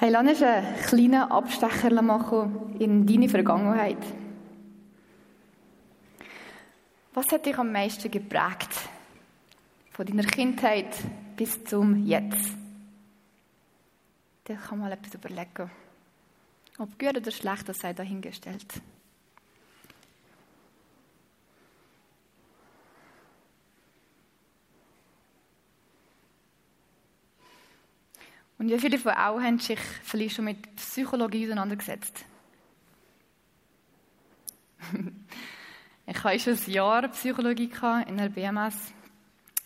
Hey, lass uns einen kleinen Abstecher machen in deine Vergangenheit. Was hat dich am meisten geprägt? Von deiner Kindheit bis zum Jetzt. Da kann man mal etwas überlegen. Ob gut oder schlecht, das sei dahingestellt. Und wie viele von euch haben sich vielleicht schon mit Psychologie auseinandergesetzt? ich hatte schon ein Jahr Psychologie in der BMS.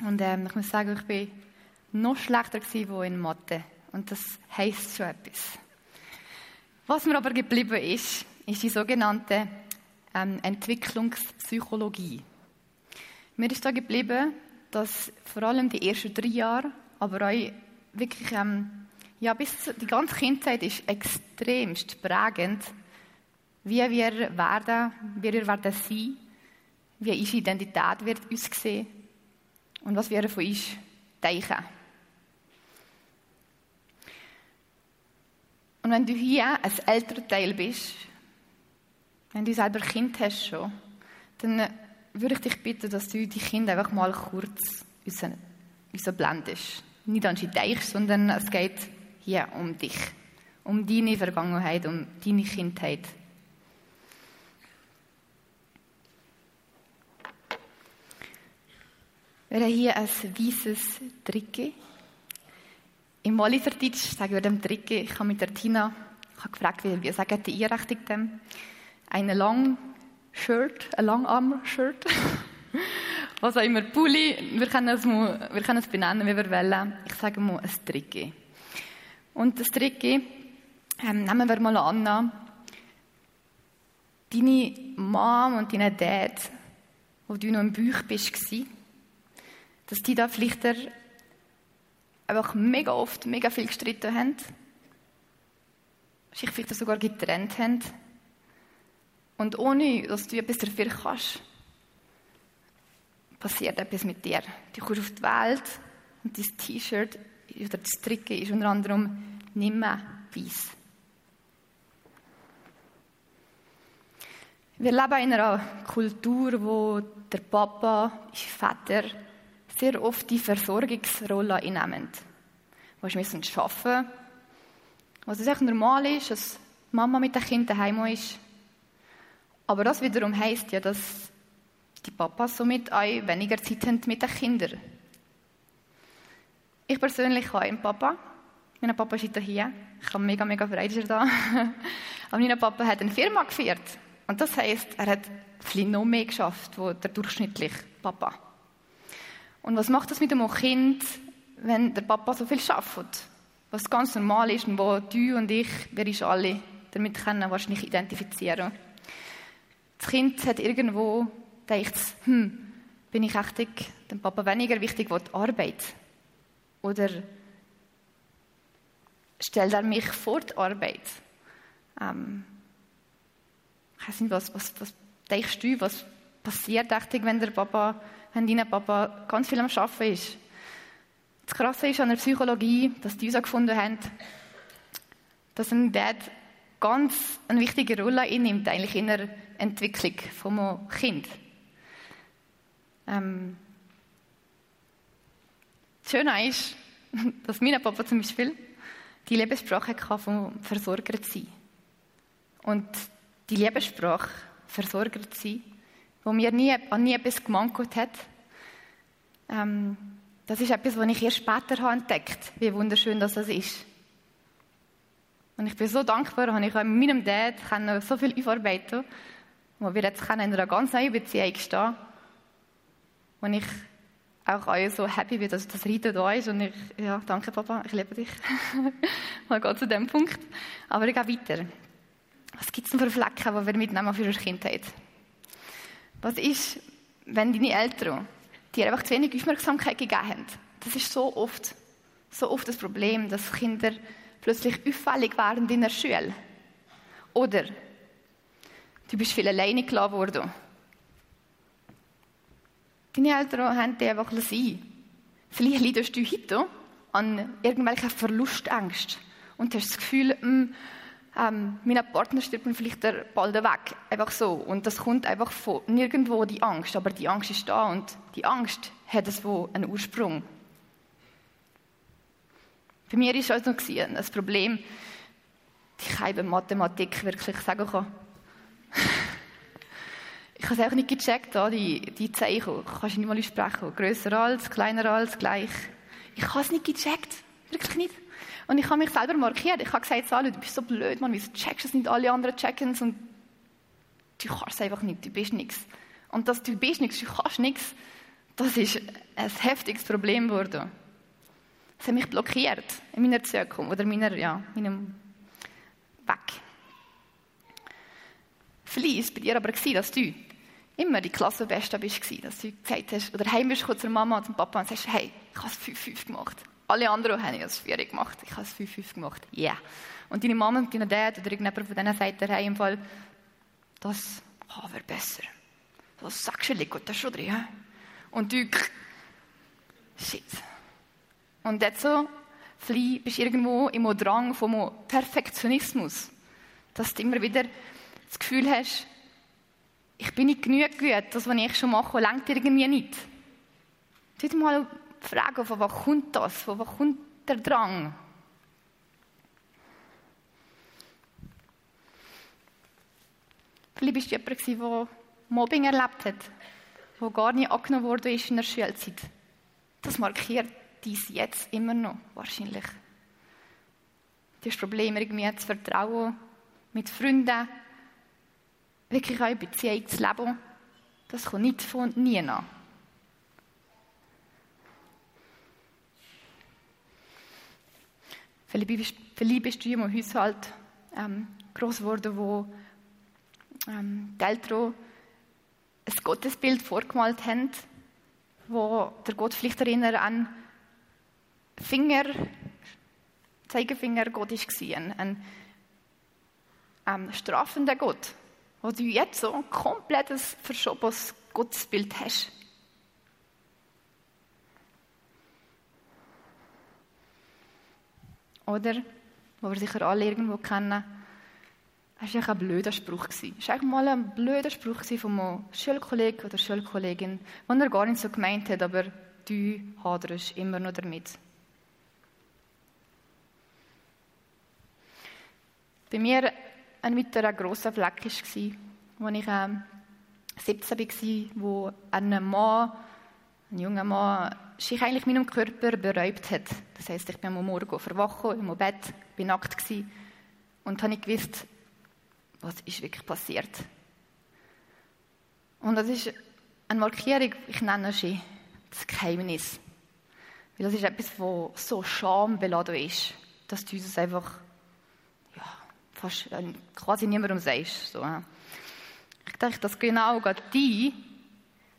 Und ähm, ich muss sagen, ich war noch schlechter gewesen in Mathe. Und das heisst schon etwas. Was mir aber geblieben ist, ist die sogenannte ähm, Entwicklungspsychologie. Mir ist da geblieben, dass vor allem die ersten drei Jahre, aber auch wirklich ähm, ja, bis die ganze Kindheit ist extremst prägend, wie wir werden, wie wir werden sein, wie unsere Identität wird uns sehen und was wir von uns denken. Und wenn du hier ein älterer Teil bist, wenn du selber Kind hast schon, dann würde ich dich bitten, dass du die Kinder einfach mal kurz blendest. Nicht an sie denkst, sondern es geht hier um dich, um deine Vergangenheit, um deine Kindheit. Wir haben hier ein weißes Tricke. Im Moliferdeutsch sagen wir dem Tricke, ich habe mit der Tina gefragt, wie, sagen die Einrichtung dem? Eine Long Shirt, ein Langarm-Shirt. Was auch immer, Pulli, wir können, es benennen, wie wir wollen. Ich sage mal ein Tricke. Und das dritte, ähm, nehmen wir mal an, deine Mom und deine Dad, wo du noch im Bauch bist, dass die da vielleicht einfach mega oft, mega viel gestritten haben, sich vielleicht sogar getrennt haben und ohne, dass du etwas dafür kannst, passiert etwas mit dir. Du kommst auf die Welt und dein T-Shirt oder das Tricken ist unter anderem nicht mehr weiss. Wir leben in einer Kultur, wo der Papa, der Vater, sehr oft die Versorgungsrolle einnehmen. Wo sie müssen arbeiten was es echt normal ist, dass Mama mit den Kindern daheim ist. Aber das wiederum heisst ja, dass die Papas somit auch weniger Zeit haben mit den Kindern. Ich persönlich habe einen Papa. Mein Papa ist hier. Ich bin mega, mega frei, dass er da Aber mein Papa hat eine Firma geführt. Und das heisst, er hat viel noch mehr geschafft, als der durchschnittliche Papa. Und was macht das mit einem Kind, wenn der Papa so viel schafft? Was ganz normal ist und wo du und ich, wir uns alle damit können wahrscheinlich identifizieren. Das Kind hat irgendwo gedacht, hm, bin ich echt dem Papa weniger wichtig als die Arbeit? Oder stellt er mich vor die Arbeit? Ähm, ich weiß nicht, was, was, was denkst du, was passiert, ich, wenn der Papa, wenn dein Papa ganz viel am Arbeiten ist? Das Krasse ist an der Psychologie, dass die herausgefunden haben, dass ein Dad ganz eine wichtige Rolle einnimmt, eigentlich in der Entwicklung vom Kind. Ähm, Schöne ist, dass mein Papa zum Beispiel die Lebenssprache hatte vom Versorger zu sein. Und die Lebenssprache, Versorger zu sein, wo mir nie, an nie etwas gemangelt hat, ähm, das ist etwas, was ich erst später habe entdeckt wie wunderschön das ist. Und ich bin so dankbar, dass ich auch mit meinem Dad so viel aufarbeiten wo wir jetzt in einer ganz neuen Beziehung stehen, wo ich auch alle so happy bin, dass das Reiten da ist. Und ich, ja, danke Papa, ich liebe dich. Mal geht zu dem Punkt. Aber ich gehe weiter. Was gibt es denn für Flecken, die wir mitnehmen für unsere Kindheit? Was ist, wenn deine Eltern dir einfach zu wenig Aufmerksamkeit gegeben haben? Das ist so oft, so oft das Problem, dass Kinder plötzlich auffällig werden in der Schule. Oder du bist viel alleine gelassen worden Deine Eltern haben dich einfach sein. Vielleicht leidest du heute an irgendwelchen Verlustängsten und hast das Gefühl, mh, hm, ähm, mein Partner stirbt mir vielleicht bald weg. Einfach so. Und das kommt einfach von nirgendwo, die Angst. Aber die Angst ist da und die Angst hat es wo einen Ursprung. Bei mir war es also ein Problem, ich keine Mathematik wirklich sagen kann. ich habe es einfach nicht gecheckt, die, die Zeichen. Kannst du nicht mal sprechen. Grösser als, kleiner als, gleich. Ich habe es nicht gecheckt. Wirklich nicht. Und ich habe mich selber markiert. Ich habe gesagt, Salu, du bist so blöd, man, wieso checkst du es nicht? Alle anderen checken es und du kannst es einfach nicht, du bist nichts. Und dass du bist nichts, du kannst nichts, das ist ein heftiges Problem geworden. Es hat mich blockiert in meiner Zukunft oder meiner, ja, meinem Weg. Vielleicht war bei dir aber, dass du immer die Klassenbeste bist, dass du gesagt hast, oder heim bist zur Mama und zum Papa und sagst, hey, ich habe es 5-5 gemacht. Alle anderen haben es 4 gemacht. Ich habe es 5-5 gemacht. Ja. Yeah. Und deine Mama und deine Dad oder irgendjemand von denen sagt dir, hey, im Fall, das oh, wäre besser. Das sagst du, liegt da schon drin. Und du, shit. Und jetzt so, bist du irgendwo im Drang vom Perfektionismus. Dass du immer wieder das Gefühl hast, ich bin nicht genug gut, das, was ich schon mache, lenkt irgendwie nicht. Du mal fragen, von wo kommt das? Von wo kommt der Drang? Vielleicht bist du jemand, der Mobbing erlebt hat, der gar nicht angenommen wurde in der Schulzeit. Das markiert dies jetzt immer noch, wahrscheinlich. Du hast Probleme irgendwie zu vertrauen, mit Freunden, wirklich auch in Beziehung zu leben. Das kommt nicht von nie an. Vielleicht bist du in einem Haushalt ähm, groß geworden, wo ähm, die Eltern ein Gottesbild vorgemalt haben, wo der Gott vielleicht erinnert an Finger, Zeigefinger Gott war, ein, ein ähm, strafender Gott, wo du jetzt so ein komplettes verschobenes Gottesbild hast. Oder, wo wir sicher alle irgendwo kennen, das war ein blöder Spruch. Das war eigentlich mal ein blöder Spruch von einem Schulkollegen oder Schulkollegin, den er gar nicht so gemeint hat, aber du haderst immer noch damit. Bei mir ein weiterer grosser Fleck war, als ich ähm, 17 war, wo ein Mann, ein junger Mann, sich eigentlich meinem Körper beräubt hat. Das heisst, ich bin am Morgen verwachen, im Bett, bin nackt gewesen und habe nicht gewusst, was ist wirklich passiert. Und das ist eine Markierung, ich nenne es das Geheimnis. Weil das ist etwas, das so schambeladen ist, dass du uns einfach fast äh, quasi niemandem sagst. So. Ich denke, dass genau gerade die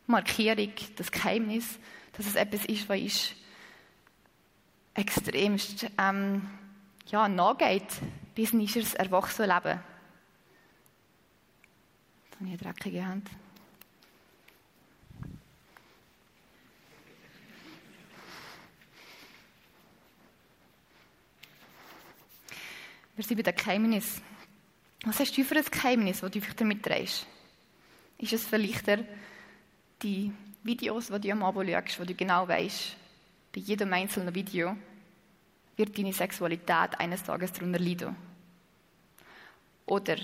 Markierung, das Geheimnis, dass es etwas ist, was ist extremst ähm, ja, nachgeht, bis in das Erwachsenenleben. Da habe ich eine dreckige Hand. Wir sind bei dem Geheimnis. Was hast du für ein Geheimnis, das du vielleicht damit drehst? Ist es vielleicht die Videos, die du am Abend schaust, wo du genau weißt, bei jedem einzelnen Video wird deine Sexualität eines Tages darunter leiden. Oder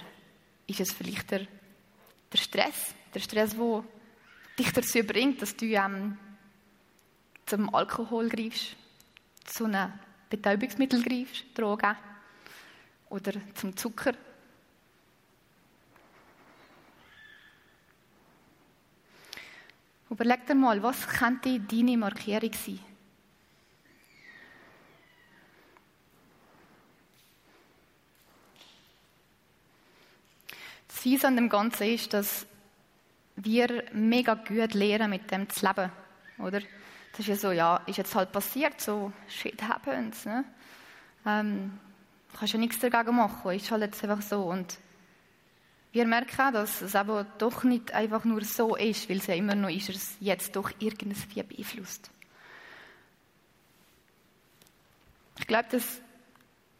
ist es vielleicht der, der Stress, der Stress, der dich dazu bringt, dass du ähm, zum Alkohol greifst, zu einem Betäubungsmittel greifst, Drogen oder zum Zucker Überleg dir mal, was könnte deine Markierung sein? Das Fiese an dem Ganzen ist, dass wir mega gut lernen, mit dem zu leben, oder? Das ist ja so, ja, ist jetzt halt passiert, so, shit happens, ne? Ähm, kannst ja nichts dagegen machen, ist halt jetzt einfach so und wir merken auch, dass es aber doch nicht einfach nur so ist, weil es ja immer noch ist, es jetzt doch irgendwie beeinflusst. Ich glaube, dass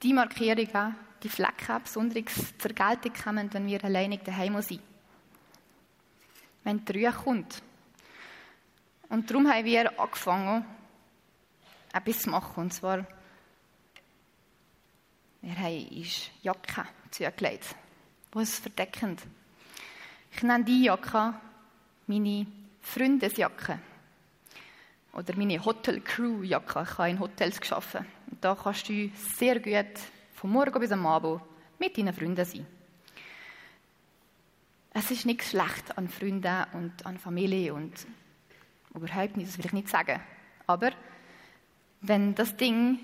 die Markierungen, die Flecken besonders zur Geltung kommen, wenn wir alleinig daheim sind. Wenn die Ruhe kommt. Und darum haben wir angefangen, etwas zu machen. Und zwar, wir haben uns Jacken zugelegt, die es verdecken. Ich nenne die Jacke meine Freundesjacke. Oder meine Hotel Crew Jacke. Ich habe in Hotels geschaffen. Und da kannst du sehr gut von morgen bis am Abend mit deinen Freunden sein. Es ist nichts schlecht an Freunden und an Familie und überhaupt nicht, das will ich nicht sagen. Aber wenn das Ding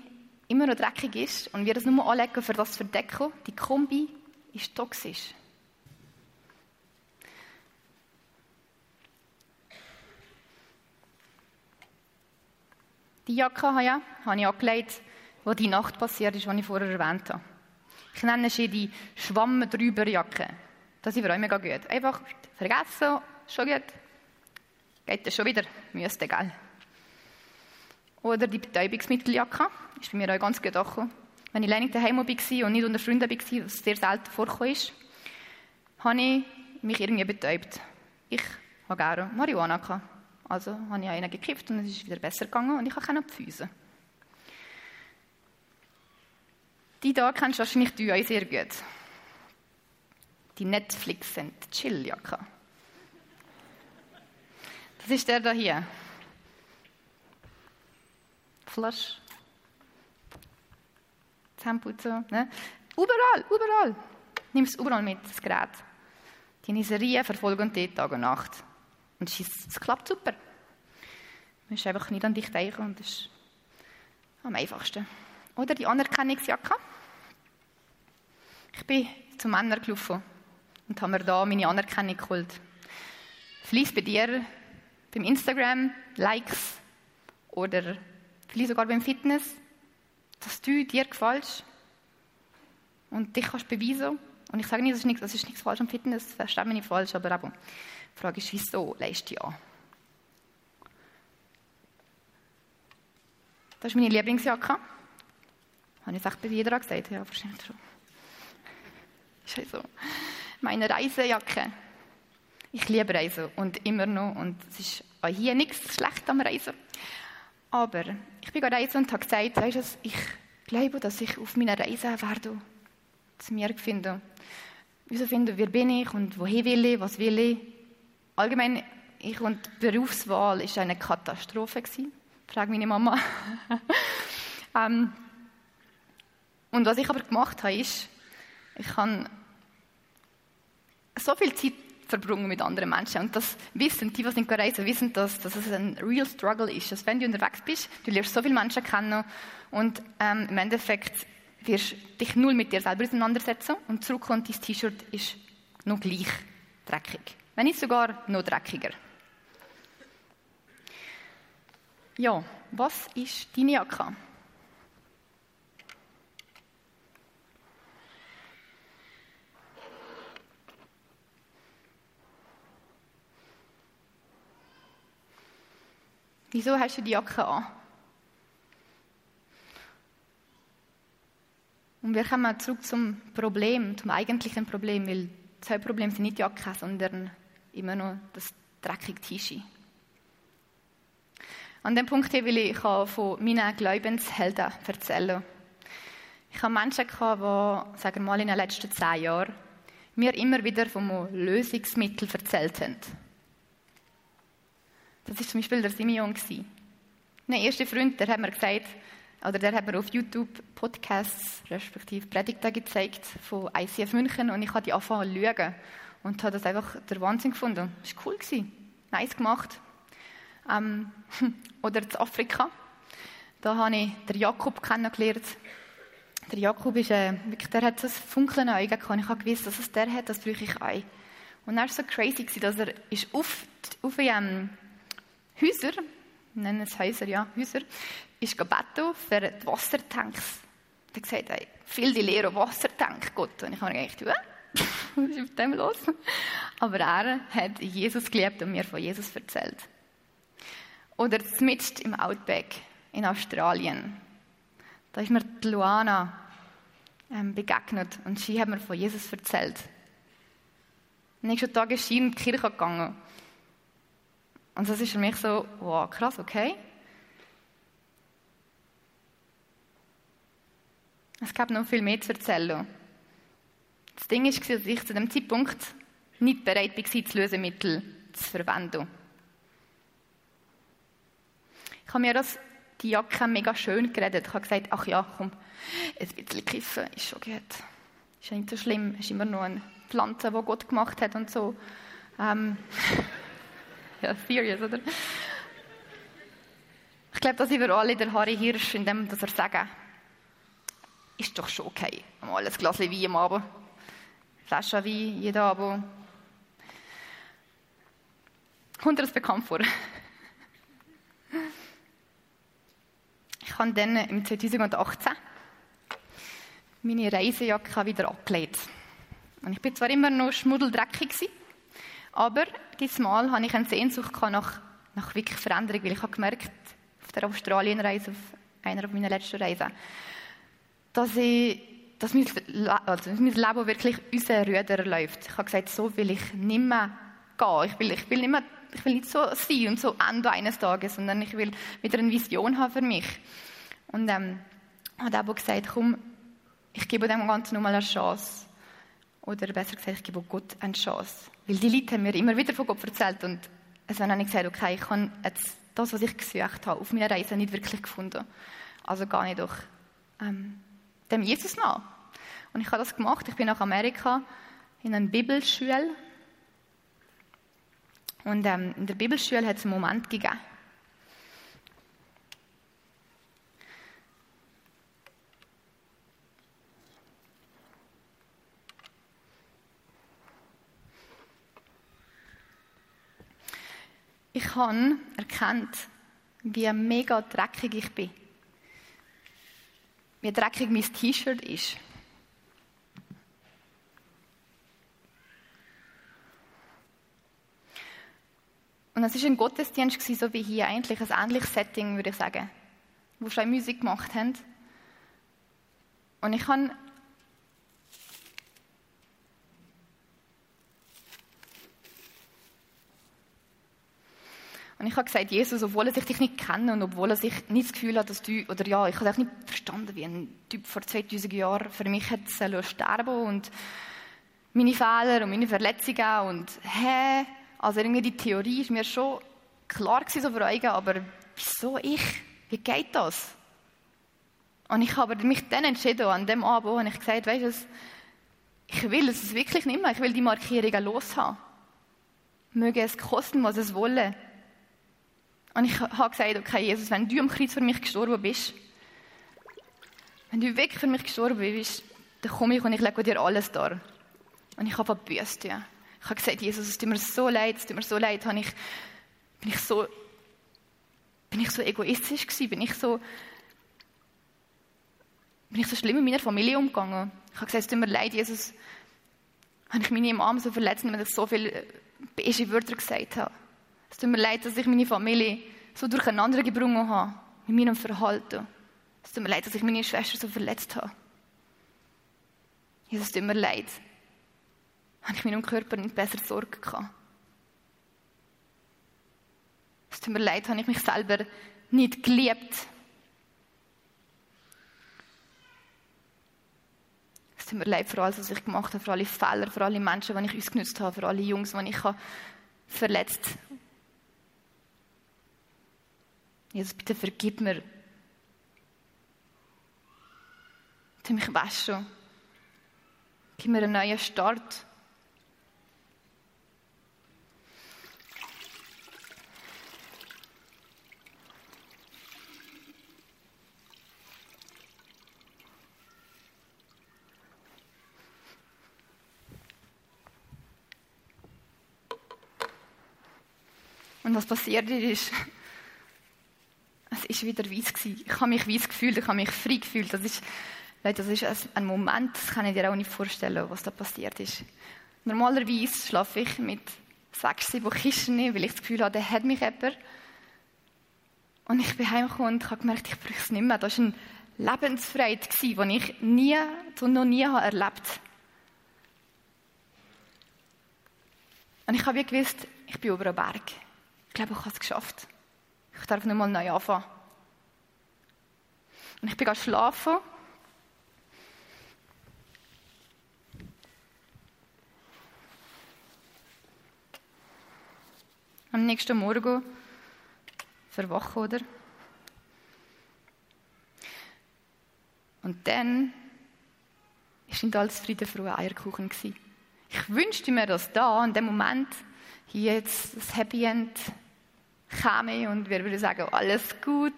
immer noch dreckig ist und wir das nur anlegen für das verdecken, die Kombi ist toxisch. Die Jacke habe ich angelegt, wo die Nacht passiert ist, die ich vorher erwähnt habe. Ich nenne sie die Schwamm drüber Jacke. Das ist für euch mega gut. Einfach vergessen, schon gut. Geht das schon wieder? Müsste, gell? Oder die Betäubungsmitteljacke. Ist bei mir auch ganz gut angekommen. Wenn ich alleine daheim war und nicht unter Freunden war, was sehr selten vorgekommen ist, habe ich mich irgendwie betäubt. Ich habe gerne Marihuana gehabt. Also habe ich einen gekippt und es ist wieder besser gegangen und ich die Füße. Die da kennst wahrscheinlich du auch sehr gut. Die Netflix sind Chilljacke. Das ist der da hier. Flasch. Zahnputzen. Ne? Überall, überall. Nimm es überall mit, das Gerät. Die Niserien verfolgen dich Tag und Nacht. Und es klappt super. Du musst einfach nicht an dich denken und das ist am einfachsten. Oder die Anerkennungsjacke. Ich bin zu Männern gelaufen und habe mir da meine Anerkennung geholt. Vielleicht bei dir, beim Instagram, Likes oder vielleicht sogar beim Fitness, dass du dir gefällst und dich kannst beweisen. Und ich sage nicht, das ist nichts, das ist nichts falsch am Fitness, verstehe mich nicht falsch, aber die Frage ist, wieso leist du an? Das ist meine Lieblingsjacke. Habe ich es echt bei jeder gesagt? Ja, wahrscheinlich schon. Ist halt so. Meine Reisejacke. Ich liebe Reisen und immer noch. Und es ist auch hier nichts schlecht am Reisen. Aber ich bin gerade reisen und habe gesagt, weißt du, ich glaube, dass ich auf meiner Reise werde zu mir finden. Wieso finden, wer bin ich und wohin will ich, was will ich? allgemein, ich und Berufswahl ist eine Katastrophe. Frag meine Mama. ähm, und was ich aber gemacht habe, ist, ich habe so viel Zeit verbrungen mit anderen Menschen. Und das wissen, die, die nicht reisen, wissen, dass, dass es ein real struggle ist. Dass wenn du unterwegs bist, du lernst so viele Menschen kennen und ähm, im Endeffekt wirst du dich null mit dir selber auseinandersetzen und zurückkommt, dein T-Shirt ist noch gleich dreckig wenn nicht sogar noch dreckiger. Ja, was ist deine Jacke? Wieso hast du die Jacke an? Und wir kommen zurück zum Problem, zum eigentlichen Problem, weil das Hauptproblem sind nicht die Jacke, sondern immer noch das dreckige Tischi. An dem Punkt hier will ich von meinen Glaubenshelden erzählen. Ich habe Menschen gehabt, die, sagen wir mal, in den letzten zehn Jahren mir immer wieder vom Lösungsmittel erzählt haben. Das war zum Beispiel der Simeon. Mein erster Freund, der hat mir gesagt, oder der hat mir auf YouTube Podcasts, respektive Predigten gezeigt von ICF München und ich habe die angefangen zu schauen und habe das einfach der Wahnsinn gefunden. Das war cool. Nice gemacht. Ähm, oder in Afrika. Da habe ich den Jakob kennengelernt. Der Jakob ist, äh, wirklich, der hat so ein Funkeln Augen gehabt. Ich habe gewusst, dass es der hat, das brauche ich auch. Und er war so crazy, dass er ist auf, auf ähm, Häuser, nennen es Häuser, ja, Häuser, ist gebeten für die Wassertanks. Er hat gesagt, hey, viel die leeren Wassertank, Gott. Und ich habe gedacht, ja, was ist mit dem los? Aber er hat Jesus geliebt und mir von Jesus erzählt. Oder zumindest im Outback in Australien. Da ist mir die Luana ähm, begegnet und sie hat mir von Jesus erzählt. Am nächsten Tag ist sie in die Kirche gegangen. Und das ist für mich so, wow, krass, okay. Es gab noch viel mehr zu erzählen. Das Ding war, dass ich zu dem Zeitpunkt nicht bereit war, das Lösemittel zu verwenden. Ich habe mir das, die Jacke mega schön geredet. Ich habe gesagt, ach ja, komm, ein bisschen kiffen ist schon gut. Ist ja nicht so schlimm. Es ist immer nur eine Pflanze, die Gott gemacht hat und so. Ähm, ja, serious, oder? Ich glaube, dass wir alle der Harry Hirsch, in dem, dass er sagen, ist doch schon okay. Mal ein Glas Wein am Abend. Flasche Wein, jeden Abend. Kommt dir das bekannt vor? Ich habe dann im 2018 meine Reisejacke wieder abgelegt. Und ich bin zwar immer noch schmuddeldreckig aber diesmal hatte ich eine Sehnsucht nach, nach wirklich Veränderung, weil ich habe gemerkt, auf der Australienreise, auf einer meiner letzten Reisen, dass, ich, dass mein, also mein Leben wirklich unser Rüder läuft. Ich habe gesagt, so will ich nicht mehr gehen. Ich will, ich will, nicht, mehr, ich will nicht so sein und so Ende eines Tages, sondern ich will wieder eine Vision haben für mich. Und ähm, hat auch gesagt, komm, ich gebe dem Ganzen nochmal eine Chance. Oder besser gesagt, ich gebe Gott eine Chance. Weil die Leute haben mir immer wieder von Gott erzählt und es habe ich gesagt, okay, ich habe jetzt das, was ich gesucht habe, auf meiner Reise nicht wirklich gefunden. Also gehe ich doch ähm, dem Jesus nach. Und ich habe das gemacht. Ich bin nach Amerika in eine Bibelschule. Und ähm, in der Bibelschule hat es einen Moment gegeben. Ich habe erkannt, wie mega dreckig ich bin wie dreckig mein T-Shirt ist. Und es war ein Gottesdienst, so wie hier, eigentlich ein ähnliches Setting, würde ich sagen, wo schon Musik gemacht haben. Und ich habe Und ich habe gesagt, Jesus, obwohl er dich nicht kennt und obwohl er sich nicht das Gefühl hat, dass du, oder ja, ich habe auch nicht verstanden, wie ein Typ vor 2000 Jahren für mich hat sterben und meine Fehler und meine Verletzungen und hä, also irgendwie die Theorie ist mir schon klar gewesen, so vor Augen, aber wieso ich? Wie geht das? Und ich habe mich dann entschieden, an dem Abend, und ich gesagt, weißt du, ich will es wirklich nicht mehr, ich will die Markierungen loshaben. Möge es kosten, was es wolle. Und ich habe gesagt, okay, Jesus, wenn du am Kreuz für mich gestorben bist, wenn du wirklich für mich gestorben bist, dann komme ich und ich lege dir alles da. Und ich habe Buße tun. Ich habe gesagt, Jesus, es tut mir so leid, es tut mir so leid, habe ich, bin ich so, bin ich so egoistisch gewesen, bin ich so, bin ich so schlimm mit meiner Familie umgegangen. Ich habe gesagt, es tut mir leid, Jesus, habe ich meine Mama so verletzt, weil ich so viele böse Wörter gesagt habe. Es tut mir leid, dass ich meine Familie so durcheinander gebracht habe mit meinem Verhalten. Es tut mir leid, dass ich meine Schwester so verletzt habe. Jesus, es tut mir leid. Habe ich meinem Körper nicht besser Sorge gehabt. Es tut mir leid, habe ich mich selber nicht geliebt. Es tut mir leid für alles, was ich gemacht habe, für alle Fehler, für alle Menschen, die ich ausgenutzt habe, für alle Jungs, die ich verletzt habe. Jesus, bitte vergib mir. Du mich waschen. Gib mir einen neuen Start. Und was passiert ist, es war wieder weiss. Ich habe mich weiss gefühlt, ich habe mich frei gefühlt. Das ist, das ist ein Moment, das kann ich dir auch nicht vorstellen, was da passiert ist. Normalerweise schlafe ich mit sechs, sieben Kisten, weil ich das Gefühl habe, der hat mich jemand. Und ich bin heimgekommen und habe gemerkt, ich brauche es nicht mehr. Da ist ein Lebensfreiheit die ich nie, noch nie habe erlebt Und ich habe gewusst, ich bin über einem Berg. Ich glaube, ich habe es geschafft. Ich darf nicht mal neu anfangen. Und ich bin schlafen. Am nächsten Morgen verwachen, oder? Und dann war in alles Frieden, frohe Eierkuchen. Ich wünschte mir, dass da, in dem Moment, hier jetzt das Happy End käme und wir würden sagen, alles gut.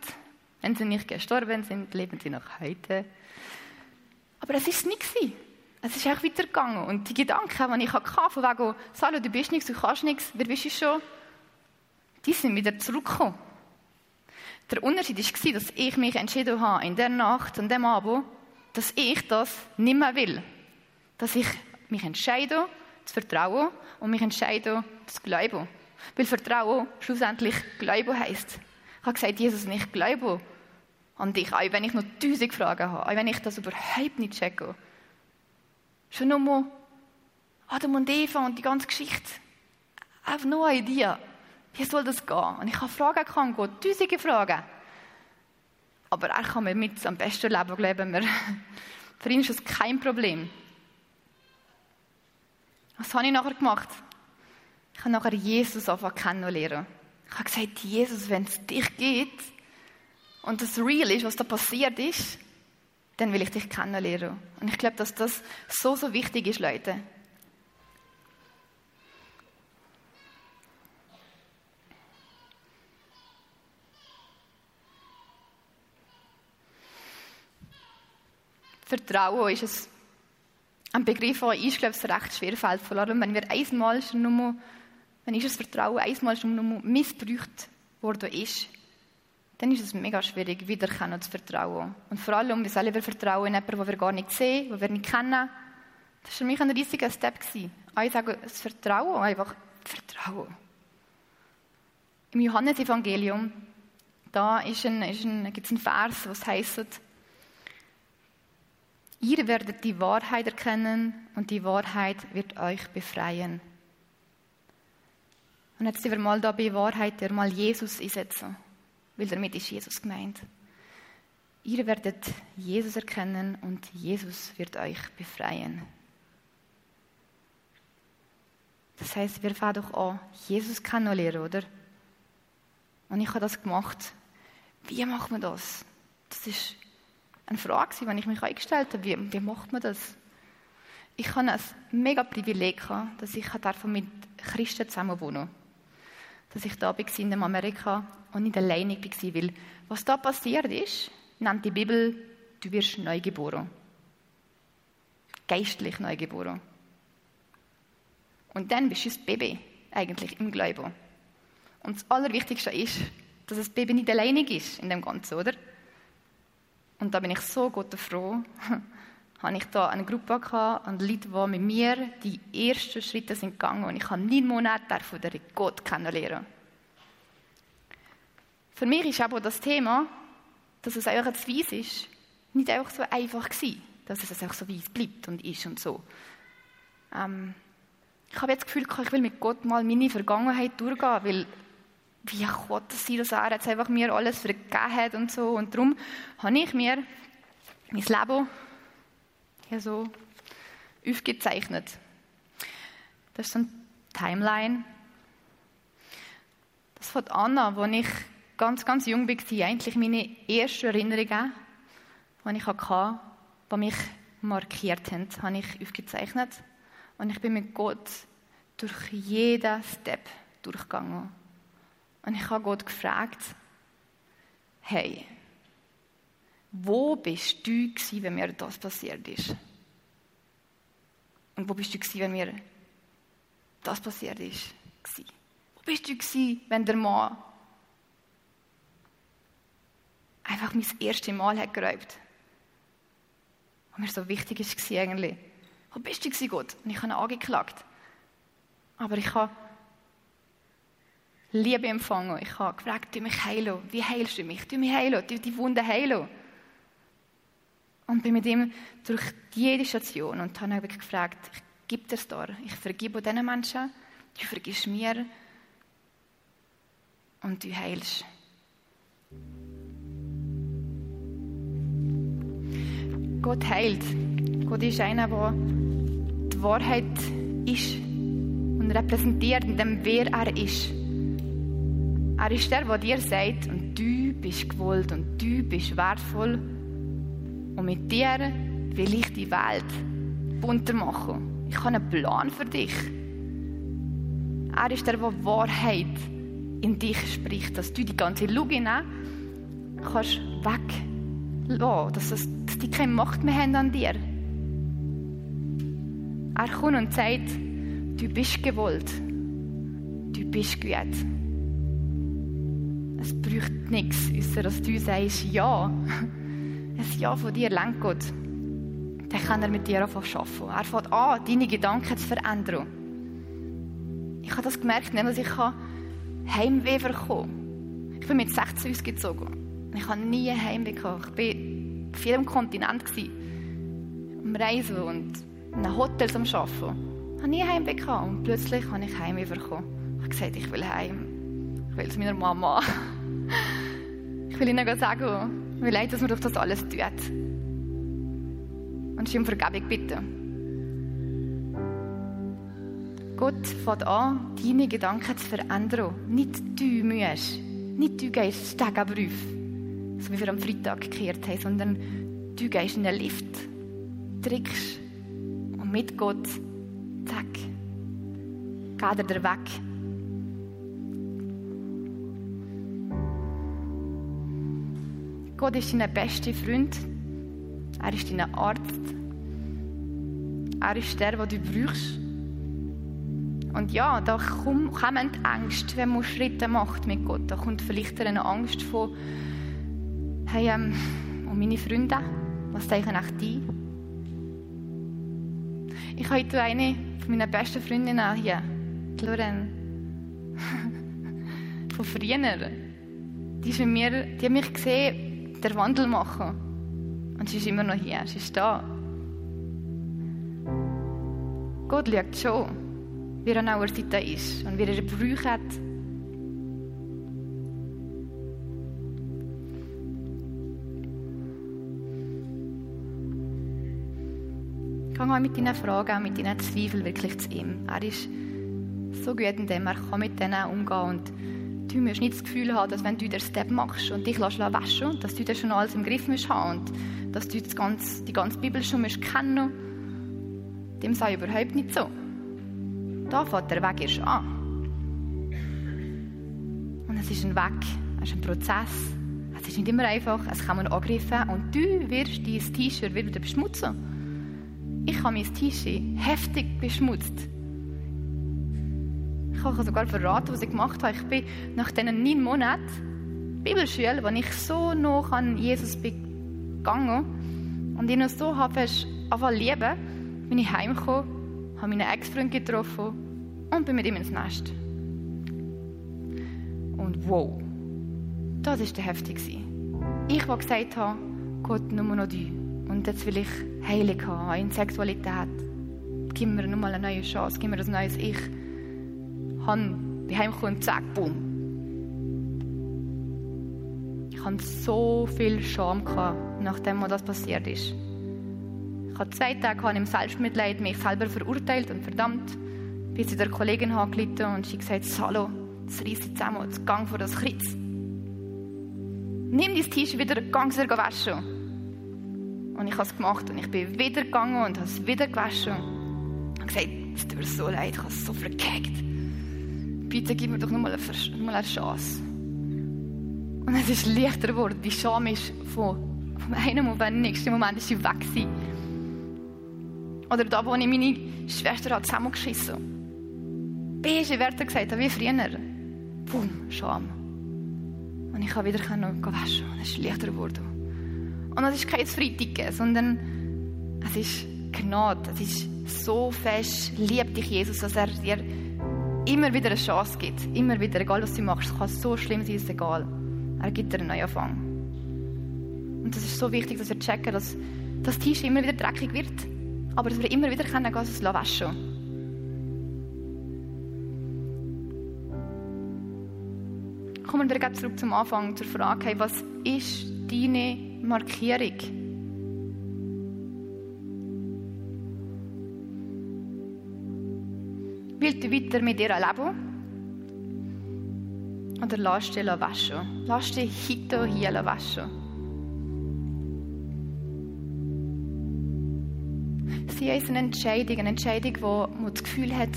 Wenn sie nicht gestorben sind, leben sie noch heute. Aber es ist nicht gewesen. Es ist auch weitergegangen. Und die Gedanken, die ich hatte, von wegen, Salo, du bist nichts, du kannst nichts, wer bist du schon? Die sind wieder zurückgekommen. Der Unterschied war, dass ich mich entschieden habe, in der Nacht, an dem Abend, dass ich das nicht mehr will. Dass ich mich entscheide, zu vertrauen und mich entscheide, zu glauben. Weil Vertrauen schlussendlich Glauben heisst. Ich habe gesagt, Jesus, ich glaube an dich, auch wenn ich noch tausend Fragen habe, auch wenn ich das überhaupt nicht checke. Schon nur Adam und Eva und die ganze Geschichte. Einfach nur eine Idee. Wie soll das gehen? Und ich habe Fragen kann tausende Fragen. Aber er kann mir mit am besten leben, glauben wir. Für ihn ist das kein Problem. Was habe ich nachher gemacht? Ich habe nachher Jesus einfach kennenlernen. Ich habe gesagt, Jesus, wenn es dich geht und es real ist, was da passiert ist, dann will ich dich kennenlernen. Und ich glaube, dass das so, so wichtig ist, Leute. Vertrauen ist ein Begriff, der ich glaube, es recht schwer fällt. Vor allem, wenn wir einmal schon nur, wenn ist das Vertrauen einmal schon nur missbraucht worden ist, dann ist es mega schwierig, wieder zu vertrauen. Und vor allem, wir selber vertrauen in jemanden, den wir gar nicht sehen, den wir nicht kennen. Das war für mich ein riesiger Step. Ich sage, das Vertrauen, einfach Vertrauen. Im Johannesevangelium, ist ein, ist ein, gibt es einen Vers, was heißt, Ihr werdet die Wahrheit erkennen und die Wahrheit wird euch befreien. Und jetzt sind wir mal da bei Wahrheit, der mal Jesus einsetzen, weil damit ist Jesus gemeint. Ihr werdet Jesus erkennen und Jesus wird euch befreien. Das heißt, wir fangen doch an, Jesus kennenlernen, oder? Und ich habe das gemacht. Wie macht man das? Das ist eine Frage, die ich mich eingestellt habe. Wie, wie macht man das? Ich hatte ein mega Privileg, dass ich mit Christen zusammen wohnen Dass ich da war in Amerika und nicht alleine war. Weil was da passiert ist, nennt die Bibel, du wirst neu geboren. Geistlich neu geboren. Und dann bist du ein Baby, eigentlich im Glauben. Und das Allerwichtigste ist, dass das Baby nicht alleinig ist in dem Ganzen, oder? Und da bin ich so Gott froh, habe ich da eine Gruppe und Leute, die mit mir die ersten Schritte sind gegangen und ich habe neun Monate von der Gott kennenlernen. Für mich ist aber das Thema, dass es einfach ein Weiss ist, nicht einfach so einfach gewesen, dass es auch so weiss bleibt und ist und so. Ähm, ich habe jetzt das Gefühl, ich will mit Gott mal meine Vergangenheit durchgehen, weil wie kann das sein, dass er jetzt einfach mir alles vergeben hat und so. Und darum habe ich mir mein Leben hier so aufgezeichnet. Das ist so eine Timeline. Das fängt an, als ich ganz, ganz jung war, eigentlich meine ersten Erinnerungen, die ich hatte, die mich markiert haben, habe ich aufgezeichnet. Und ich bin mit Gott durch jeden Step durchgegangen. Und ich habe Gott gefragt, hey, wo bist du gewesen, wenn mir das passiert ist? Und wo bist du gewesen, wenn mir das passiert ist? Wo bist du gewesen, wenn der Mann einfach mein erstes Mal hat geräumt? Was mir so wichtig ist eigentlich. Wo bist du gewesen, Gott? Und ich habe ihn angeklagt. Aber ich habe Liebe empfangen. Ich habe gefragt, du mich heilen. Wie heilst du mich? Du mich heilen, du die Wunde heilen. Und bin mit ihm durch jede Station und habe wirklich gefragt, ich gebe dir es da, ich vergebe diesen Menschen, du vergibst mir und du heilst. Gott heilt. Gott ist einer, der die Wahrheit ist und repräsentiert in dem, wer er ist. Er ist der, der dir sagt, und du bist gewollt und du bist wertvoll. Und mit dir will ich die Welt bunter machen. Ich habe einen Plan für dich. Er ist der, der Wahrheit in dich spricht, dass du die ganze Lüge kannst weglassen, dass, es, dass die keine Macht mehr haben an dir. Er kommt und sagt, du bist gewollt, du bist gut. Es braucht nichts, außer dass du sagst, ja. Ein Ja von dir lenkt Gott. Dann kann er mit dir anfangen arbeiten. Er fängt an, deine Gedanken zu verändern. Ich habe das gemerkt, nämlich ich Heimweh bekommen. Ich bin mit 16 ausgezogen. Ich habe nie Heimweh gehabt. Ich war auf jedem Kontinent, am Reisen und in einem Hotel am Arbeiten. Ich habe nie Heimweh gehabt. Und plötzlich habe ich Heimweh bekommen. Ich habe gesagt, ich will heim. Ich will es meiner Mama. Ich will ihnen sagen, wie leid, dass man durch das alles tut. Und sie um Vergebung bitten. Gott fängt an, deine Gedanken zu verändern. Nicht du musst. Nicht du gehst Stegenbrief, so wie wir am Freitag gekehrt haben, sondern du gehst in den Lift, trickst und mit Gott, zack, geht er weg. Gott ist dein bester Freund. Er ist dein Arzt. Er ist der, den du brauchst. Und ja, da kommen Ängste, wenn man Schritte macht mit Gott. Da kommt vielleicht eine Angst von, hey, ähm, und meine Freunde, was denken echt die? Ich habe heute eine von meinen besten Freundinnen hier, die Lorraine, von früher. Die, ist mir, die hat mich gesehen, den Wandel machen. Und sie ist immer noch hier, sie ist da. Gott schaut schon wie er an eurer Seite ist und wie er Brüche hat. Gang auch mit deinen Fragen, auch mit deinen Zweifeln wirklich zu ihm. Er ist so gut in dem, er kann mit denen umgehen und du musst nicht das Gefühl haben, dass wenn du den Step machst und dich waschen lässt, dass du das schon alles im Griff musst haben und dass du das ganze, die ganze Bibel schon musst kennen Dem sei überhaupt nicht so. Da fängt der Weg erst an. Und es ist ein Weg, es ist ein Prozess. Es ist nicht immer einfach, es kann man angreifen und du wirst dein T-Shirt wieder beschmutzen. Ich habe mein T-Shirt heftig beschmutzt. Ich habe sogar verraten, was ich gemacht habe. Ich bin nach diesen neun Monaten Bibelschule, wo ich so noch an Jesus begangen und ihn so habe angefangen lieben, bin ich heimgekommen habe meinen Ex-Freund getroffen und bin mit ihm ins Nest. Und wow, das war der heftig. Ich, der gesagt habe, Gott, nur noch du. Und jetzt will ich Heilung haben in Sexualität. Gib mir nochmal eine neue Chance, gib mir ein neues Ich. Ich bin heimgekommen und zack, bumm. Ich hatte so viel Scham, nachdem das passiert ist. Ich habe zwei Tage im Selbstmitleid mich selber verurteilt und verdammt, bis ich der Kollegin angelitten und sie gesagt Salo, jetzt reiss dich zusammen, jetzt gang vor das Kreuz. Nimm dein Tisch wieder, gang es waschen. Und ich habe es gemacht und ich bin wieder gegangen und habe es wieder gewaschen. Und gesagt, es tut mir so leid, ich habe es so verkackt. Bitte gib mir doch noch mal eine, noch eine Chance. Und es ist leichter geworden. Die Scham ist von, von einem Moment, im nächsten Moment ist sie weg gewesen. Oder da, wo ich meine Schwester hat zusammengeschissen. Böse Wörter gesagt habe, wie früher. Boom, Scham. Und ich kann wieder waschen. Und es ist leichter geworden. Und es ist kein Freitag, sondern es ist Gnade. Es ist so fest, liebt dich Jesus, dass er dir immer wieder eine Chance gibt. Immer wieder, egal was du machst. Es kann so schlimm sein, ist egal. Er gibt dir einen Neuanfang. Und das ist so wichtig, dass wir checken, dass das T-Shirt immer wieder dreckig wird, aber dass wir immer wieder können gehen, es waschen Kommen wir wieder zurück zum Anfang, zur Frage, hey, was ist deine Markierung? Du weiter mit ihr leben? Oder lass dich waschen? Lass dich heute hier waschen? Sie ist eine Entscheidung, eine Entscheidung, wo man das Gefühl hat,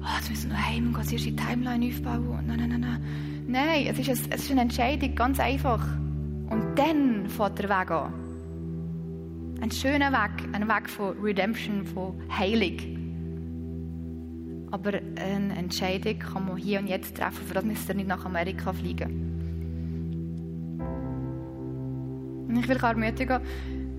oh, jetzt müssen wir heim und erst die Timeline aufbauen. Nein, nein, nein, nein. Nein, es ist, eine, es ist eine Entscheidung, ganz einfach. Und dann fährt der Weg an. Ein schöner Weg, ein Weg von Redemption, von Heilung. Aber eine Entscheidung kann man hier und jetzt treffen, für das müsst ihr nicht nach Amerika fliegen. Und ich will euch ermutigen,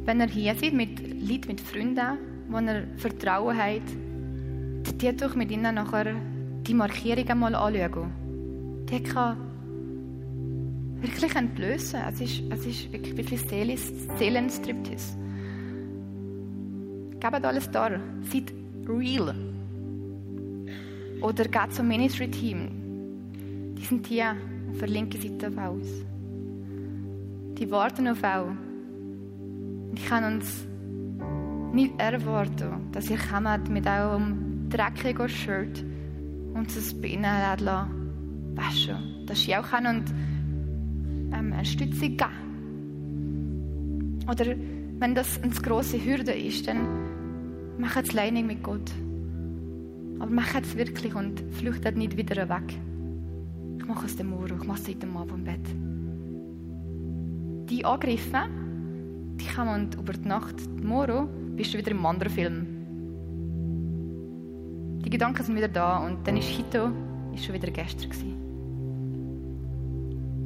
wenn ihr hier seid, mit Leuten, mit Freunden, wo ihr Vertrauen habt, die doch mit ihnen nachher die Markierungen mal anschauen. Die kann wirklich entlösen. Es ist, es ist wirklich, wirklich Seelenstriptease. Gebt alles da. Seid real. Oder geht zum Ministry-Team. Die sind hier auf der linken Seite auf uns. Die warten auf auch. Ich kann uns nicht erwarten, dass ihr kommt mit eurem dreckigen Shirt und es bei ihnen waschen Dass sie auch können und ähm, eine Stütze geben. Oder wenn das eine grosse Hürde ist, dann macht es Leining mit Gott. Aber macht es wirklich und flüchtet nicht wieder weg. Ich mache es dem Morgen, ich mache es dem Abend im Bett. Die Angriffe, die kommen über die Nacht. Morgen bist du wieder im anderen Film. Die Gedanken sind wieder da und dann ist Hito ist schon wieder gestern gewesen.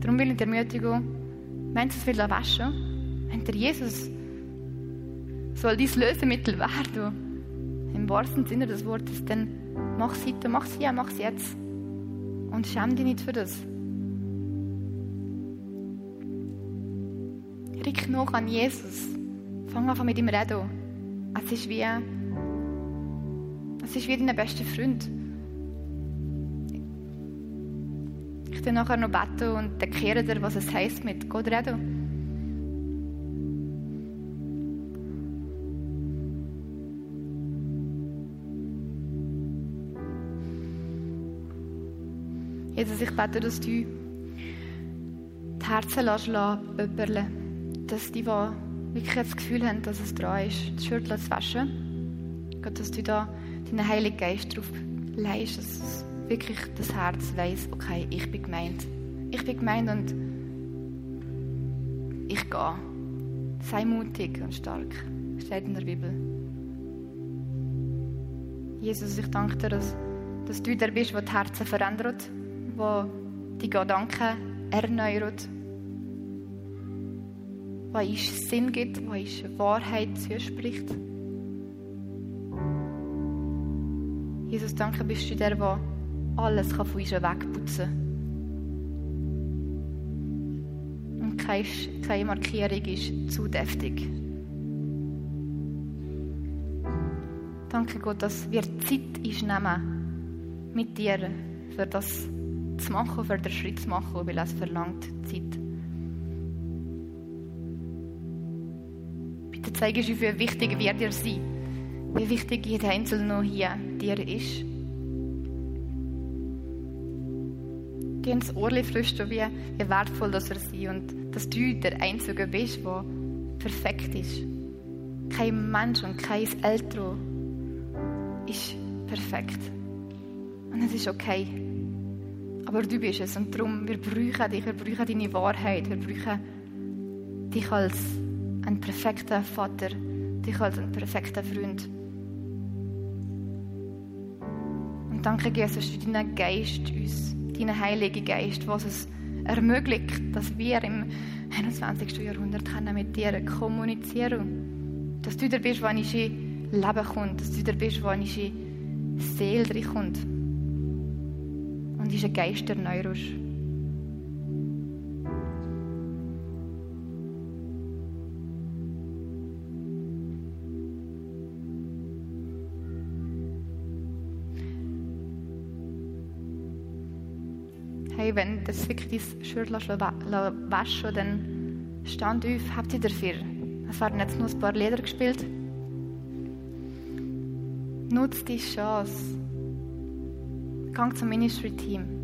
Darum will ich die Ermutigung, wenn du es viel waschen wenn der Jesus soll dein Lösemittel werden, im wahrsten Sinne des Wortes, dann Mach es heute, mach es hier, mach es jetzt. Und schäm dich nicht für das. Rick noch an Jesus. Fang einfach mit ihm reden. Es ist wie, es ist wie dein bester Freund. Ich dann nachher noch beten und erkläre dir, was es heisst, mit Gott reden. Jesus, ich bete, dass du die Herzen lässt, böbberlen dass die, die wirklich das Gefühl haben, dass es dran ist, das Shirt zu waschen, Gott, dass du da deinen Heiligen Geist drauf leist, dass wirklich das Herz weiß, okay, ich bin gemeint. Ich bin gemeint und ich gehe. Sei mutig und stark, steht in der Bibel. Jesus, ich danke dir, dass, dass du der bist, der die Herzen verändert wo die Gedanken erneuert, wo uns Sinn gibt, wo uns Wahrheit zuspricht. Jesus, danke bist du der, der alles von uns wegputzen kann. Und keine, Markierung ist zu deftig. Danke Gott, dass wir Zeit nehmen mit dir für das zu machen, für den Schritt zu machen, weil es verlangt Zeit. Bitte zeige uns, wie wichtig wir dir sind, wie wichtig jeder Einzelne noch hier dir ist. Geh ins Ohr flüstern, wie, wie wertvoll das er ist und dass du der Einzige bist, der perfekt ist. Kein Mensch und kein Älter ist perfekt. Und es ist okay. Aber du bist es und darum, wir brauchen dich, wir brauchen deine Wahrheit, wir brauchen dich als ein perfekter Vater, dich als ein perfekter Freund. Und danke, Jesus, für deinen Geist uns, deinen Heiligen Geist, was es ermöglicht, dass wir im 21. Jahrhundert mit dir kommunizieren können. Dass du der bist, wo eine Leben kommt, dass du der bist, wo eine Seele kommt das ist ein erneuerst. Hey, wenn das wirklich dein Shirt waschen dann stand auf, habt ihr dafür. Es werden jetzt nur ein paar Lieder gespielt. Nutzt die Chance. Gang zum Ministry-Team